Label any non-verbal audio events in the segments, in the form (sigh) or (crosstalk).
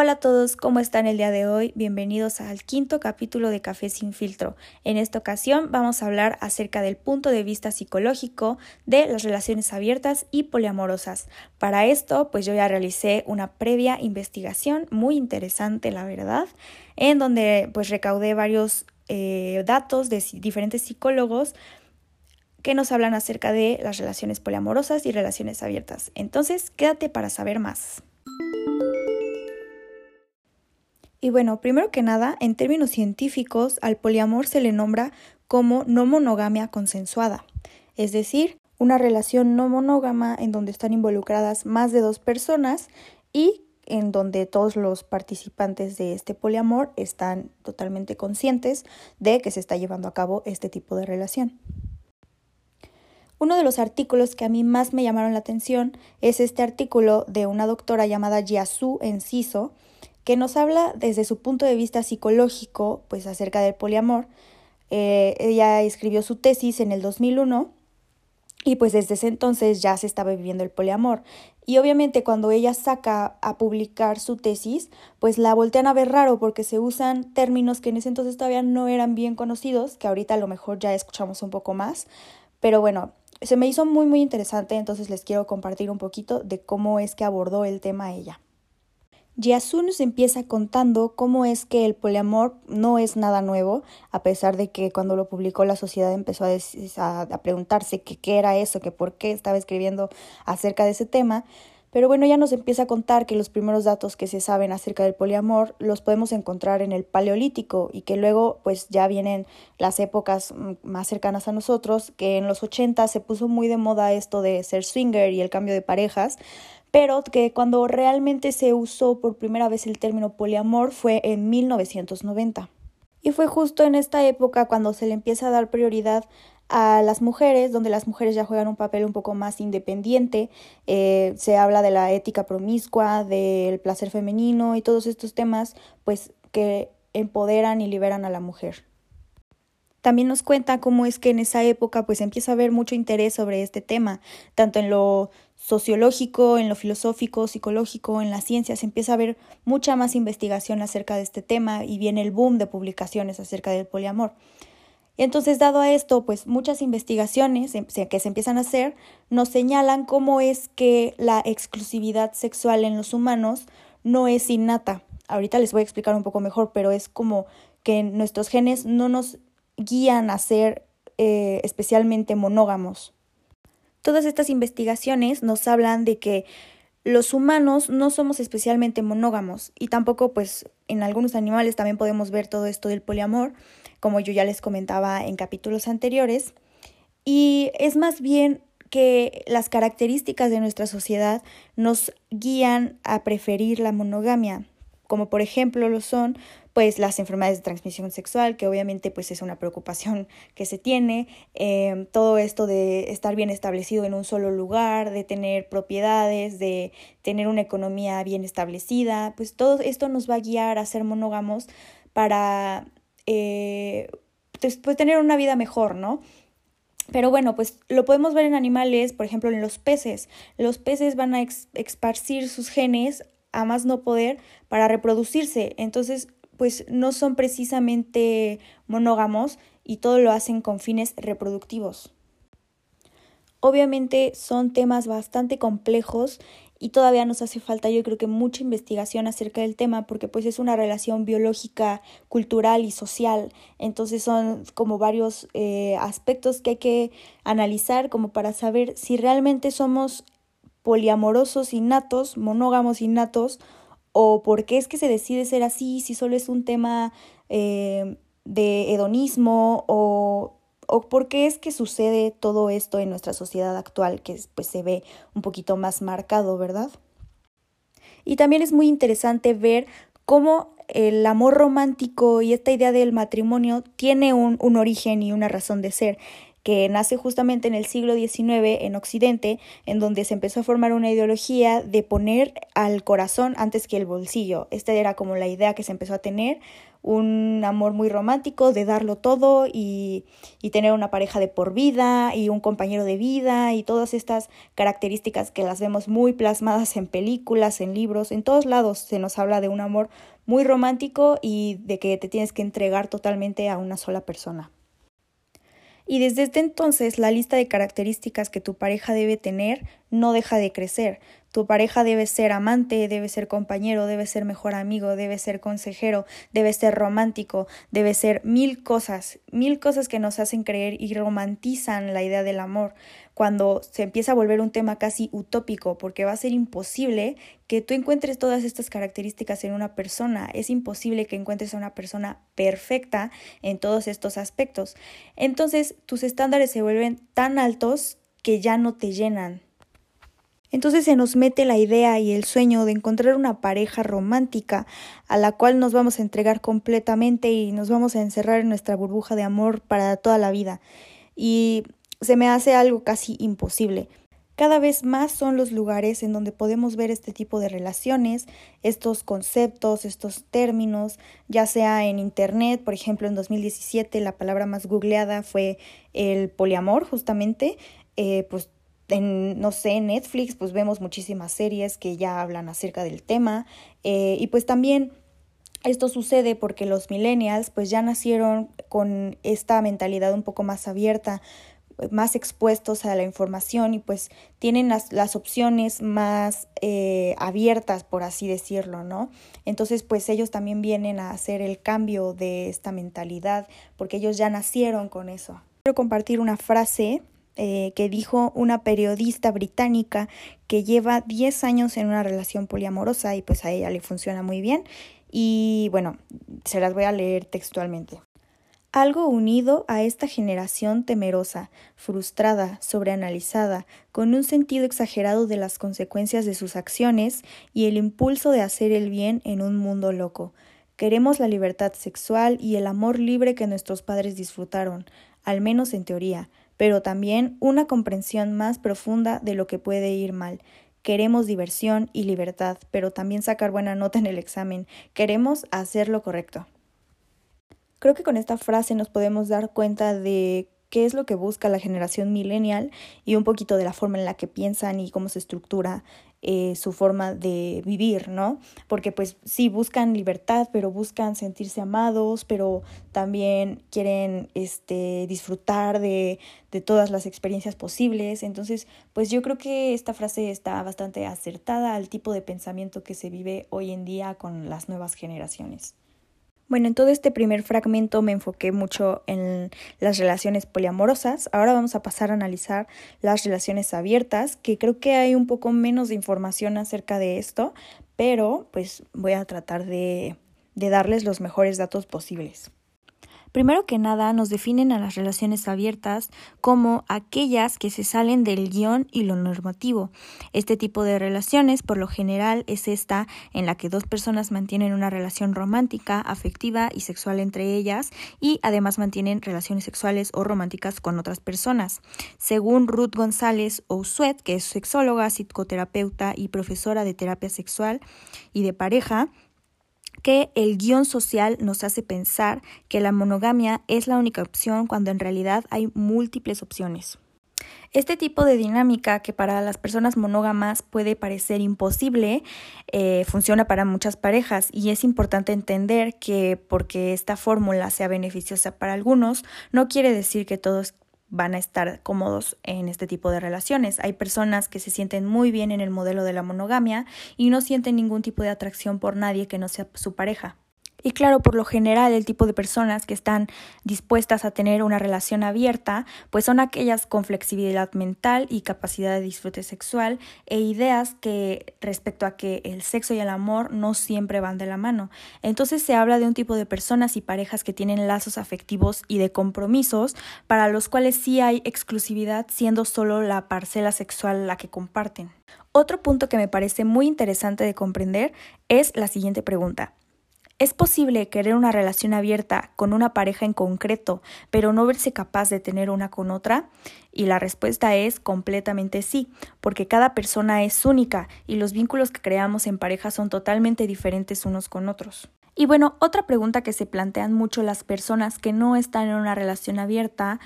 Hola a todos, ¿cómo están el día de hoy? Bienvenidos al quinto capítulo de Café sin filtro. En esta ocasión vamos a hablar acerca del punto de vista psicológico de las relaciones abiertas y poliamorosas. Para esto, pues yo ya realicé una previa investigación muy interesante, la verdad, en donde pues recaudé varios eh, datos de diferentes psicólogos que nos hablan acerca de las relaciones poliamorosas y relaciones abiertas. Entonces, quédate para saber más. Y bueno, primero que nada, en términos científicos, al poliamor se le nombra como no monogamia consensuada, es decir, una relación no monógama en donde están involucradas más de dos personas y en donde todos los participantes de este poliamor están totalmente conscientes de que se está llevando a cabo este tipo de relación. Uno de los artículos que a mí más me llamaron la atención es este artículo de una doctora llamada Yasu Enciso, que nos habla desde su punto de vista psicológico, pues acerca del poliamor. Eh, ella escribió su tesis en el 2001 y pues desde ese entonces ya se estaba viviendo el poliamor. Y obviamente cuando ella saca a publicar su tesis, pues la voltean a ver raro porque se usan términos que en ese entonces todavía no eran bien conocidos, que ahorita a lo mejor ya escuchamos un poco más. Pero bueno, se me hizo muy muy interesante, entonces les quiero compartir un poquito de cómo es que abordó el tema ella. Yasu nos empieza contando cómo es que el poliamor no es nada nuevo, a pesar de que cuando lo publicó la sociedad empezó a, a, preguntarse qué era eso, que por qué estaba escribiendo acerca de ese tema. Pero bueno, ya nos empieza a contar que los primeros datos que se saben acerca del poliamor los podemos encontrar en el Paleolítico y que luego pues ya vienen las épocas mm, más cercanas a nosotros, que en los 80 se puso muy de moda esto de ser swinger y el cambio de parejas, pero que cuando realmente se usó por primera vez el término poliamor fue en 1990. Y fue justo en esta época cuando se le empieza a dar prioridad a las mujeres, donde las mujeres ya juegan un papel un poco más independiente, eh, se habla de la ética promiscua, del placer femenino y todos estos temas, pues que empoderan y liberan a la mujer. También nos cuenta cómo es que en esa época pues empieza a haber mucho interés sobre este tema, tanto en lo sociológico, en lo filosófico, psicológico, en las ciencias, empieza a haber mucha más investigación acerca de este tema y viene el boom de publicaciones acerca del poliamor. Entonces, dado a esto, pues muchas investigaciones em, que se empiezan a hacer nos señalan cómo es que la exclusividad sexual en los humanos no es innata. Ahorita les voy a explicar un poco mejor, pero es como que nuestros genes no nos guían a ser eh, especialmente monógamos. Todas estas investigaciones nos hablan de que los humanos no somos especialmente monógamos y tampoco pues en algunos animales también podemos ver todo esto del poliamor, como yo ya les comentaba en capítulos anteriores, y es más bien que las características de nuestra sociedad nos guían a preferir la monogamia, como por ejemplo lo son pues las enfermedades de transmisión sexual, que obviamente pues es una preocupación que se tiene, em, todo esto de estar bien establecido en un solo lugar, de tener propiedades, de tener una economía bien establecida, pues todo esto nos va a guiar a ser monógamos para eh, pues, pues tener una vida mejor, ¿no? Pero bueno, pues lo podemos ver en animales, por ejemplo, en los peces. Los peces van a esparcir sus genes a más no poder para reproducirse. Entonces, pues no son precisamente monógamos y todo lo hacen con fines reproductivos. Obviamente son temas bastante complejos y todavía nos hace falta yo creo que mucha investigación acerca del tema porque pues es una relación biológica, cultural y social. Entonces son como varios eh, aspectos que hay que analizar como para saber si realmente somos poliamorosos innatos, monógamos innatos o por qué es que se decide ser así, si solo es un tema eh, de hedonismo o, o por qué es que sucede todo esto en nuestra sociedad actual que pues se ve un poquito más marcado, ¿verdad? Y también es muy interesante ver cómo el amor romántico y esta idea del matrimonio tiene un, un origen y una razón de ser que nace justamente en el siglo XIX en Occidente, en donde se empezó a formar una ideología de poner al corazón antes que el bolsillo. Esta era como la idea que se empezó a tener, un amor muy romántico, de darlo todo y, y, tener una pareja de por vida y un compañero de vida y todas estas características que las vemos muy plasmadas en películas, en libros, en todos lados se nos habla de un amor muy romántico y de que te tienes que entregar totalmente a una sola persona. Y desde este entonces la lista de características que tu pareja debe tener no deja de crecer. Tu pareja debe ser amante, debe ser compañero, debe ser mejor amigo, debe ser consejero, debe ser romántico, debe ser mil cosas, mil cosas que nos hacen creer y romantizan la idea del amor cuando se empieza a volver un tema casi utópico, porque va a ser imposible que tú encuentres todas estas características en una persona, es imposible que encuentres a una persona perfecta en todos estos aspectos. Entonces tus estándares se vuelven tan altos que ya no te llenan, entonces se nos mete la idea y el sueño de encontrar una pareja romántica a la cual nos vamos a entregar completamente y nos vamos a encerrar en nuestra burbuja de amor para toda la vida. Y se me hace algo casi imposible. Cada vez más son los lugares en donde podemos ver este tipo de relaciones, estos conceptos, estos términos, ya sea en Internet, por ejemplo, en 2017 la palabra más googleada fue el poliamor, justamente, eh, pues en, no sé, Netflix, pues vemos muchísimas series que ya hablan acerca del tema. Eh, y pues también esto sucede porque los millennials pues ya nacieron con esta mentalidad un poco más abierta, más expuestos a la información y pues tienen las, las opciones más eh, abiertas, por así decirlo, ¿no? Entonces pues ellos también vienen a hacer el cambio de esta mentalidad porque ellos ya nacieron con eso. Quiero compartir una frase eh, que dijo una periodista británica que lleva 10 años en una relación poliamorosa y pues a ella le funciona muy bien. Y bueno, se las voy a leer textualmente. Algo unido a esta generación temerosa, frustrada, sobreanalizada, con un sentido exagerado de las consecuencias de sus acciones y el impulso de hacer el bien en un mundo loco. Queremos la libertad sexual y el amor libre que nuestros padres disfrutaron, al menos en teoría, pero también una comprensión más profunda de lo que puede ir mal. Queremos diversión y libertad, pero también sacar buena nota en el examen. Queremos hacer lo correcto. Creo que con esta frase nos podemos dar cuenta de qué es lo que busca la generación millennial y un poquito de la forma en la que piensan y cómo se estructura eh, su forma de vivir, ¿no? Porque pues sí buscan libertad, pero buscan sentirse amados, pero también quieren este, disfrutar de, de todas las experiencias posibles. Entonces, pues yo creo que esta frase está bastante acertada al tipo de pensamiento que se vive hoy en día con las nuevas generaciones. Bueno, en todo este primer fragmento me enfoqué mucho en las relaciones poliamorosas. Ahora vamos a pasar a analizar las relaciones abiertas, que creo que hay un poco menos de información acerca de esto, pero pues voy a tratar de, de darles los mejores datos posibles. Primero que nada, nos definen a las relaciones abiertas como aquellas que se salen del guion y lo normativo. Este tipo de relaciones, por lo general, es esta en la que dos personas mantienen una relación romántica, afectiva y sexual entre ellas y además mantienen relaciones sexuales o románticas con otras personas. Según Ruth González Ousuet, que es sexóloga, psicoterapeuta y profesora de terapia sexual y de pareja, que el guion social nos hace pensar que la monogamia es la única opción cuando en realidad hay múltiples opciones. Este tipo de dinámica que para las personas monógamas puede parecer imposible, eh, funciona para muchas parejas y es importante entender que porque esta fórmula sea beneficiosa para algunos, no quiere decir que todos van a estar cómodos en este tipo de relaciones. Hay personas que se sienten muy bien en el modelo de la monogamia y no sienten ningún tipo de atracción por nadie que no sea su pareja. Y claro, por lo general el tipo de personas que están dispuestas a tener una relación abierta, pues son aquellas con flexibilidad mental y capacidad de disfrute sexual e ideas que respecto a que el sexo y el amor no siempre van de la mano. Entonces se habla de un tipo de personas y parejas que tienen lazos afectivos y de compromisos para los cuales sí hay exclusividad siendo solo la parcela sexual la que comparten. Otro punto que me parece muy interesante de comprender es la siguiente pregunta. ¿Es posible querer una relación abierta con una pareja en concreto, pero no verse capaz de tener una con otra? Y la respuesta es completamente sí, porque cada persona es única y los vínculos que creamos en pareja son totalmente diferentes unos con otros. Y bueno, otra pregunta que se plantean mucho las personas que no están en una relación abierta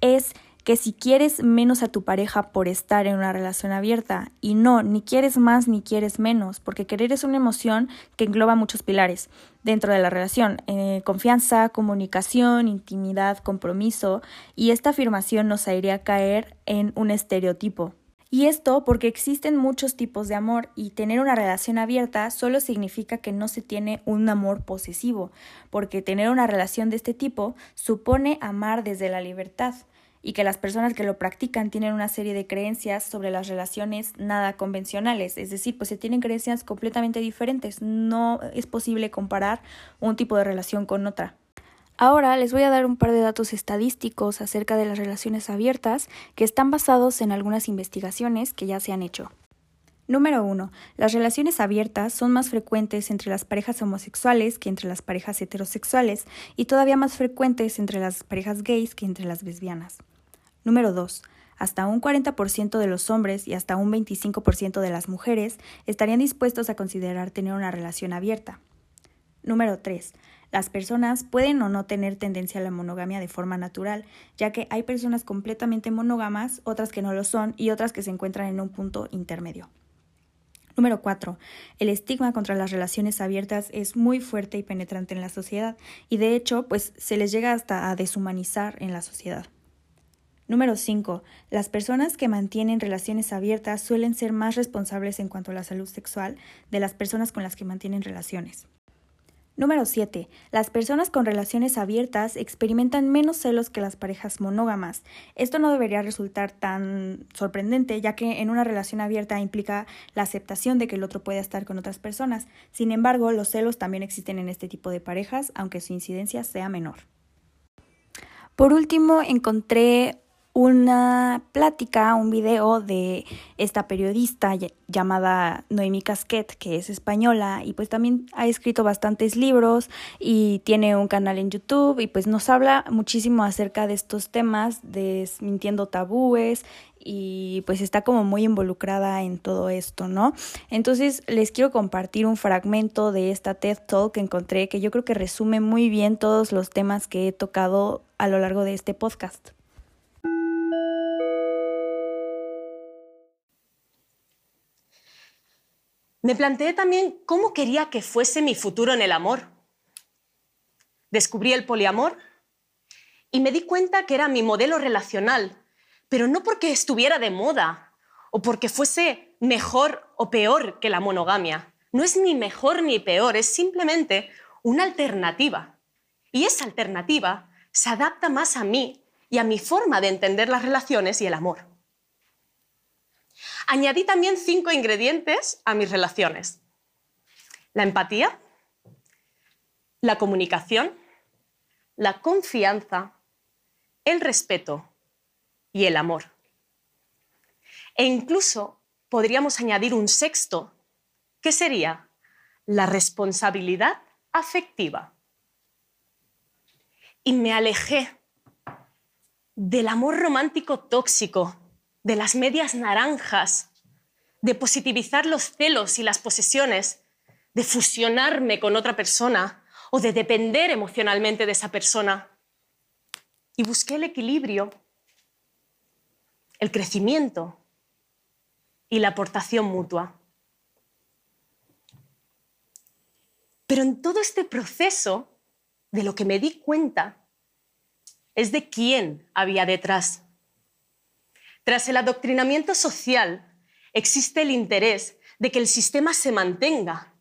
es que si quieres menos a tu pareja por estar en una relación abierta y no, ni quieres más ni quieres menos, porque querer es una emoción que engloba muchos pilares dentro de la relación, eh, confianza, comunicación, intimidad, compromiso, y esta afirmación nos haría caer en un estereotipo. Y esto porque existen muchos tipos de amor y tener una relación abierta solo significa que no se tiene un amor posesivo, porque tener una relación de este tipo supone amar desde la libertad y que las personas que lo practican tienen una serie de creencias sobre las relaciones nada convencionales, es decir, pues se tienen creencias completamente diferentes, no es posible comparar un tipo de relación con otra. Ahora les voy a dar un par de datos estadísticos acerca de las relaciones abiertas que están basados en algunas investigaciones que ya se han hecho. Número 1. Las relaciones abiertas son más frecuentes entre las parejas homosexuales que entre las parejas heterosexuales y todavía más frecuentes entre las parejas gays que entre las lesbianas. Número 2. Hasta un 40% de los hombres y hasta un 25% de las mujeres estarían dispuestos a considerar tener una relación abierta. Número 3. Las personas pueden o no tener tendencia a la monogamia de forma natural, ya que hay personas completamente monógamas, otras que no lo son y otras que se encuentran en un punto intermedio. Número 4. El estigma contra las relaciones abiertas es muy fuerte y penetrante en la sociedad y de hecho pues se les llega hasta a deshumanizar en la sociedad. Número 5. Las personas que mantienen relaciones abiertas suelen ser más responsables en cuanto a la salud sexual de las personas con las que mantienen relaciones. Número 7. Las personas con relaciones abiertas experimentan menos celos que las parejas monógamas. Esto no debería resultar tan sorprendente, ya que en una relación abierta implica la aceptación de que el otro pueda estar con otras personas. Sin embargo, los celos también existen en este tipo de parejas, aunque su incidencia sea menor. Por último, encontré una plática, un video de esta periodista llamada Noemi Casquet, que es española y pues también ha escrito bastantes libros y tiene un canal en YouTube y pues nos habla muchísimo acerca de estos temas, desmintiendo tabúes y pues está como muy involucrada en todo esto, ¿no? Entonces les quiero compartir un fragmento de esta TED Talk que encontré que yo creo que resume muy bien todos los temas que he tocado a lo largo de este podcast. Me planteé también cómo quería que fuese mi futuro en el amor. Descubrí el poliamor y me di cuenta que era mi modelo relacional, pero no porque estuviera de moda o porque fuese mejor o peor que la monogamia. No es ni mejor ni peor, es simplemente una alternativa. Y esa alternativa se adapta más a mí y a mi forma de entender las relaciones y el amor. Añadí también cinco ingredientes a mis relaciones. La empatía, la comunicación, la confianza, el respeto y el amor. E incluso podríamos añadir un sexto, que sería la responsabilidad afectiva. Y me alejé del amor romántico tóxico de las medias naranjas, de positivizar los celos y las posesiones, de fusionarme con otra persona o de depender emocionalmente de esa persona. Y busqué el equilibrio, el crecimiento y la aportación mutua. Pero en todo este proceso, de lo que me di cuenta, es de quién había detrás. Tras el adoctrinamiento social existe el interés de que el sistema se mantenga,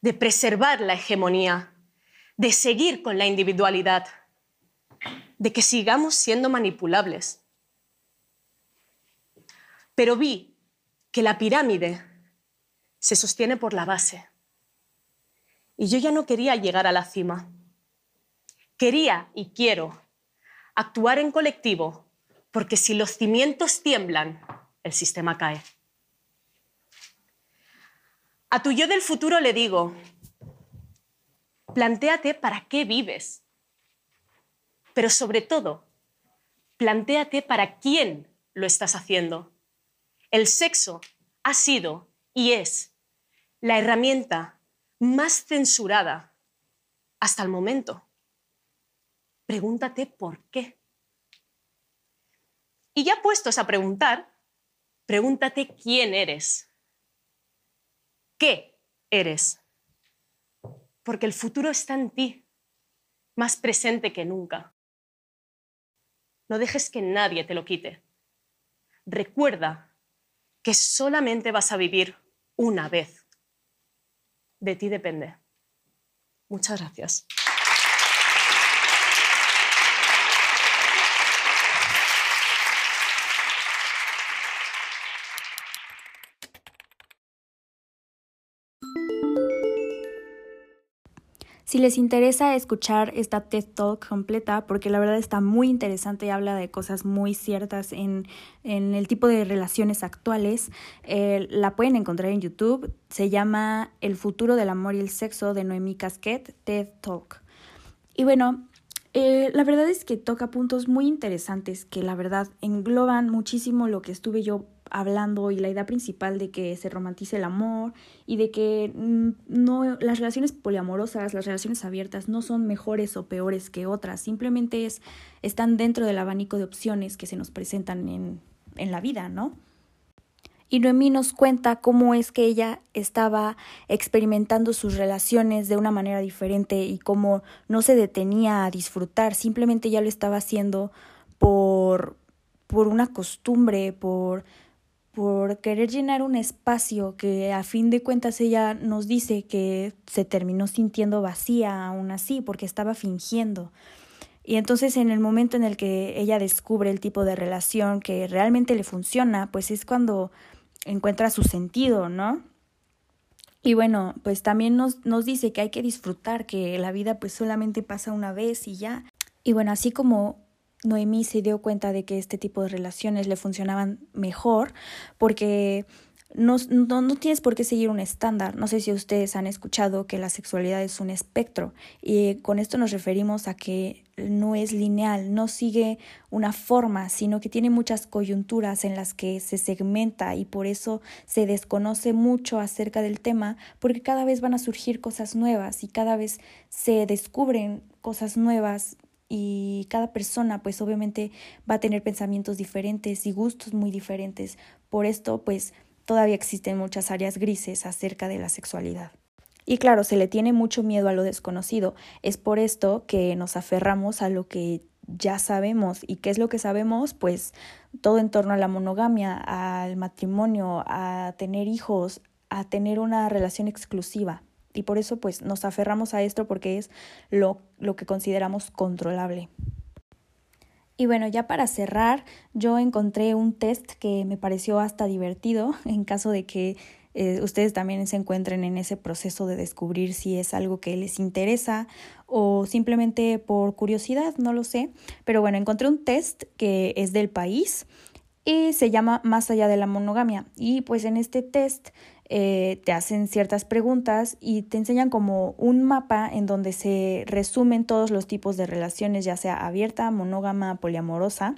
de preservar la hegemonía, de seguir con la individualidad, de que sigamos siendo manipulables. Pero vi que la pirámide se sostiene por la base. Y yo ya no quería llegar a la cima. Quería y quiero actuar en colectivo porque si los cimientos tiemblan, el sistema cae. A tu yo del futuro le digo, plantéate para qué vives, pero sobre todo, plantéate para quién lo estás haciendo. El sexo ha sido y es la herramienta más censurada hasta el momento. Pregúntate por qué. Y ya puestos a preguntar, pregúntate quién eres. ¿Qué eres? Porque el futuro está en ti, más presente que nunca. No dejes que nadie te lo quite. Recuerda que solamente vas a vivir una vez. De ti depende. Muchas gracias. Si les interesa escuchar esta TED Talk completa, porque la verdad está muy interesante y habla de cosas muy ciertas en, el tipo de relaciones actuales, eh, la pueden encontrar en YouTube. Se llama El futuro del amor y el sexo de Noemí Casquet, TED Talk. Y bueno, eh, la verdad es que toca puntos muy interesantes que la verdad engloban muchísimo lo que estuve yo hablando y la idea principal de que se romantice el amor y de que mm, no las relaciones poliamorosas, las relaciones abiertas no son mejores o peores que otras, simplemente es están dentro del abanico de opciones que se nos presentan en, en la vida, ¿no? Y Noemí nos cuenta cómo es que ella estaba experimentando sus relaciones de una manera diferente y cómo no se detenía a disfrutar, simplemente ya lo estaba haciendo por, por una costumbre, por por querer llenar un espacio que a fin de cuentas ella nos dice que se terminó sintiendo vacía aún así porque estaba fingiendo. Y entonces en el momento en el que ella descubre el tipo de relación que realmente le funciona, pues es cuando encuentra su sentido, ¿no? Y bueno, pues también nos, nos dice que hay que disfrutar, que la vida pues solamente pasa una vez y ya. Y bueno, así como Noemí se dio cuenta de que este tipo de relaciones le funcionaban mejor porque no, no, tienes por qué seguir un estándar. No sé si ustedes han escuchado que la sexualidad es un espectro y con esto nos referimos a que no es lineal, no sigue una forma, sino que tiene muchas coyunturas en las que se segmenta y por eso se desconoce mucho acerca del tema porque cada vez van a surgir cosas nuevas y cada vez se descubren cosas nuevas y cada persona pues obviamente va a tener pensamientos diferentes y gustos muy diferentes. Por esto pues todavía existen muchas áreas grises acerca de la sexualidad. Y claro, se le tiene mucho miedo a lo desconocido. Es por esto que nos aferramos a lo que ya sabemos. ¿Y qué es lo que sabemos? Pues todo en torno a la monogamia, al matrimonio, a tener hijos, a tener una relación exclusiva y por eso pues nos aferramos a esto porque es lo, lo que consideramos controlable. Y bueno, ya para cerrar, yo encontré un test que me pareció hasta divertido (laughs) en caso de que eh, ustedes también se encuentren en ese proceso de descubrir si es algo que les interesa o simplemente por curiosidad, no lo sé. Pero bueno, encontré un test que es del país y se llama Más allá de la monogamia. Y pues en este test eh, te hacen ciertas preguntas y te enseñan como un mapa en donde se resumen todos los tipos de relaciones, ya sea abierta, monógama, poliamorosa,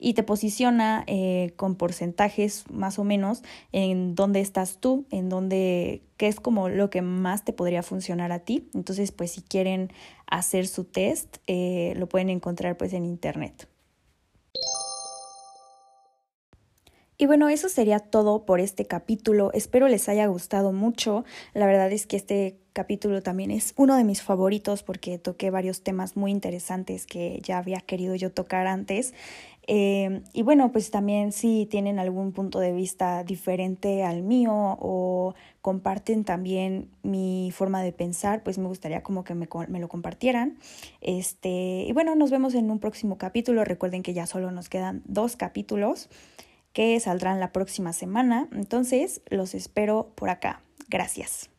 y te posiciona eh, con porcentajes más o menos en dónde estás tú, en dónde, qué es como lo que más te podría funcionar a ti. Entonces, pues si quieren hacer su test, eh, lo pueden encontrar pues en internet. Y bueno, eso sería todo por este capítulo. Espero les haya gustado mucho. La verdad es que este capítulo también es uno de mis favoritos porque toqué varios temas muy interesantes que ya había querido yo tocar antes. Eh, y bueno, pues también si tienen algún punto de vista diferente al mío o comparten también mi forma de pensar, pues me gustaría como que me, me, lo compartieran. Este, y bueno, nos vemos en un próximo capítulo. Recuerden que ya solo nos quedan dos capítulos que saldrán la próxima semana. Entonces, los espero por acá. Gracias.